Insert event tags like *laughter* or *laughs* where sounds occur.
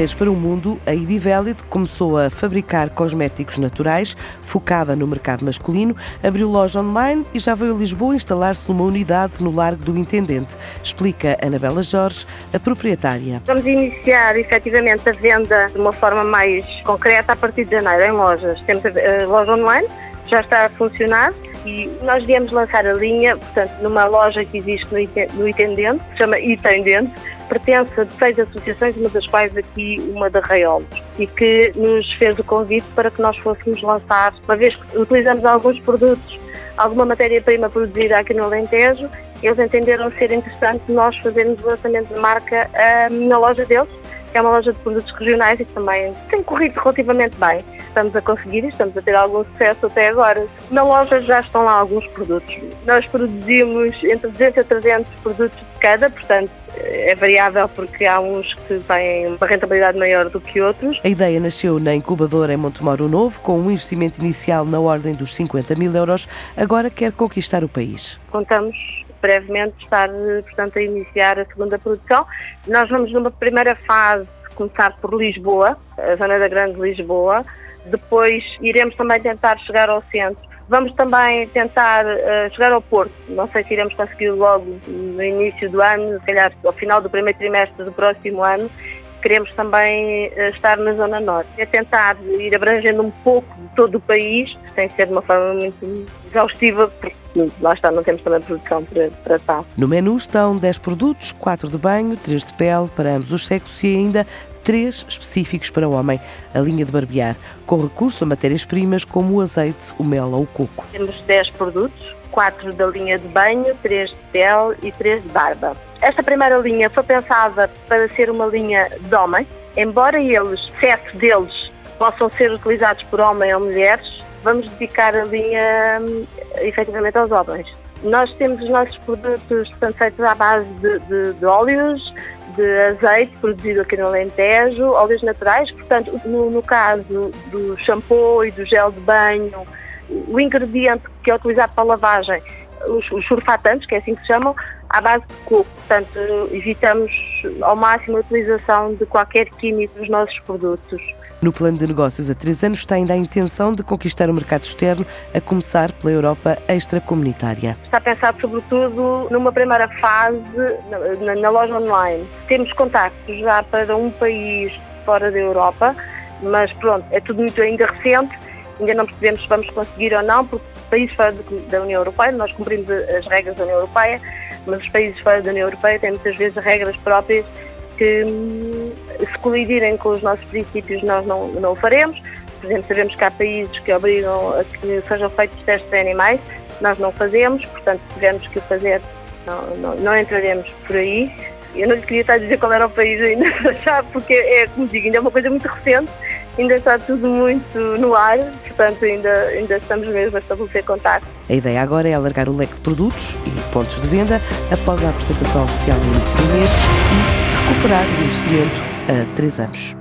Para o mundo, a Idivelid começou a fabricar cosméticos naturais, focada no mercado masculino, abriu loja online e já veio a Lisboa instalar-se numa unidade no Largo do Intendente. Explica Anabela Jorge, a proprietária. Vamos iniciar efetivamente a venda de uma forma mais concreta a partir de janeiro em lojas. Temos a loja online, já está a funcionar e nós viemos lançar a linha, portanto, numa loja que existe no Intendente, que se chama Intendente, pertence a seis associações, uma das quais aqui uma da Raiolos, e que nos fez o convite para que nós fôssemos lançar, uma vez que utilizamos alguns produtos, alguma matéria-prima produzida aqui no Alentejo, eles entenderam ser interessante nós fazermos o lançamento de marca uh, na loja deles, que é uma loja de produtos regionais e também tem corrido relativamente bem. Estamos a conseguir e estamos a ter algum sucesso até agora. Na loja já estão lá alguns produtos. Nós produzimos entre 200 a 300 produtos de cada, portanto é variável porque há uns que têm uma rentabilidade maior do que outros. A ideia nasceu na incubadora em Montemoro Novo, com um investimento inicial na ordem dos 50 mil euros. Agora quer conquistar o país. Contamos brevemente estar, portanto, a iniciar a segunda produção. Nós vamos numa primeira fase começar por Lisboa, a zona da Grande Lisboa, depois iremos também tentar chegar ao centro. Vamos também tentar uh, chegar ao Porto. Não sei se iremos conseguir logo no início do ano, se calhar ao final do primeiro trimestre do próximo ano. Queremos também uh, estar na Zona Norte. É tentar ir abrangendo um pouco de todo o país, sem ser de uma forma muito exaustiva, porque lá está, não temos também produção para tratar. No menu estão 10 produtos, 4 de banho, 3 de pele para ambos os sexos e ainda três específicos para o homem, a linha de barbear, com recurso a matérias-primas como o azeite, o mel ou o coco. Temos 10 produtos, 4 da linha de banho, 3 de pele e 3 de barba. Esta primeira linha foi pensada para ser uma linha de homem, embora eles, sete deles, possam ser utilizados por homens ou mulheres, vamos dedicar a linha efetivamente aos homens. Nós temos os nossos produtos portanto, feitos à base de, de, de óleos, de azeite produzido aqui no Alentejo, óleos naturais, portanto, no, no caso do shampoo e do gel de banho, o ingrediente que é utilizado para a lavagem, os, os surfatantes, que é assim que se chamam, à base de coco. Portanto, evitamos ao máximo a utilização de qualquer químico nos nossos produtos. No plano de negócios há três anos está ainda a intenção de conquistar o mercado externo, a começar pela Europa extracomunitária. Está pensado sobretudo numa primeira fase na, na loja online. Temos contactos já para um país fora da Europa, mas pronto, é tudo muito ainda recente, ainda não percebemos se vamos conseguir ou não, porque países fora da União Europeia, nós cumprimos as regras da União Europeia, mas os países fora da União Europeia têm muitas vezes regras próprias que hum, se colidirem com os nossos princípios nós não, não o faremos. Por exemplo, sabemos que há países que obrigam a que sejam feitos testes de animais, nós não fazemos, portanto, se tivermos que o fazer, não, não, não, entraremos por aí. Eu não lhe queria estar a dizer qual era o país ainda, *laughs* porque é, como digo, ainda é uma coisa muito recente, ainda está tudo muito no ar, portanto, ainda, ainda estamos mesmo a estabelecer contato. A ideia agora é alargar o leque de produtos e pontos de venda após a apresentação oficial no início do mês e recuperar o investimento a três anos.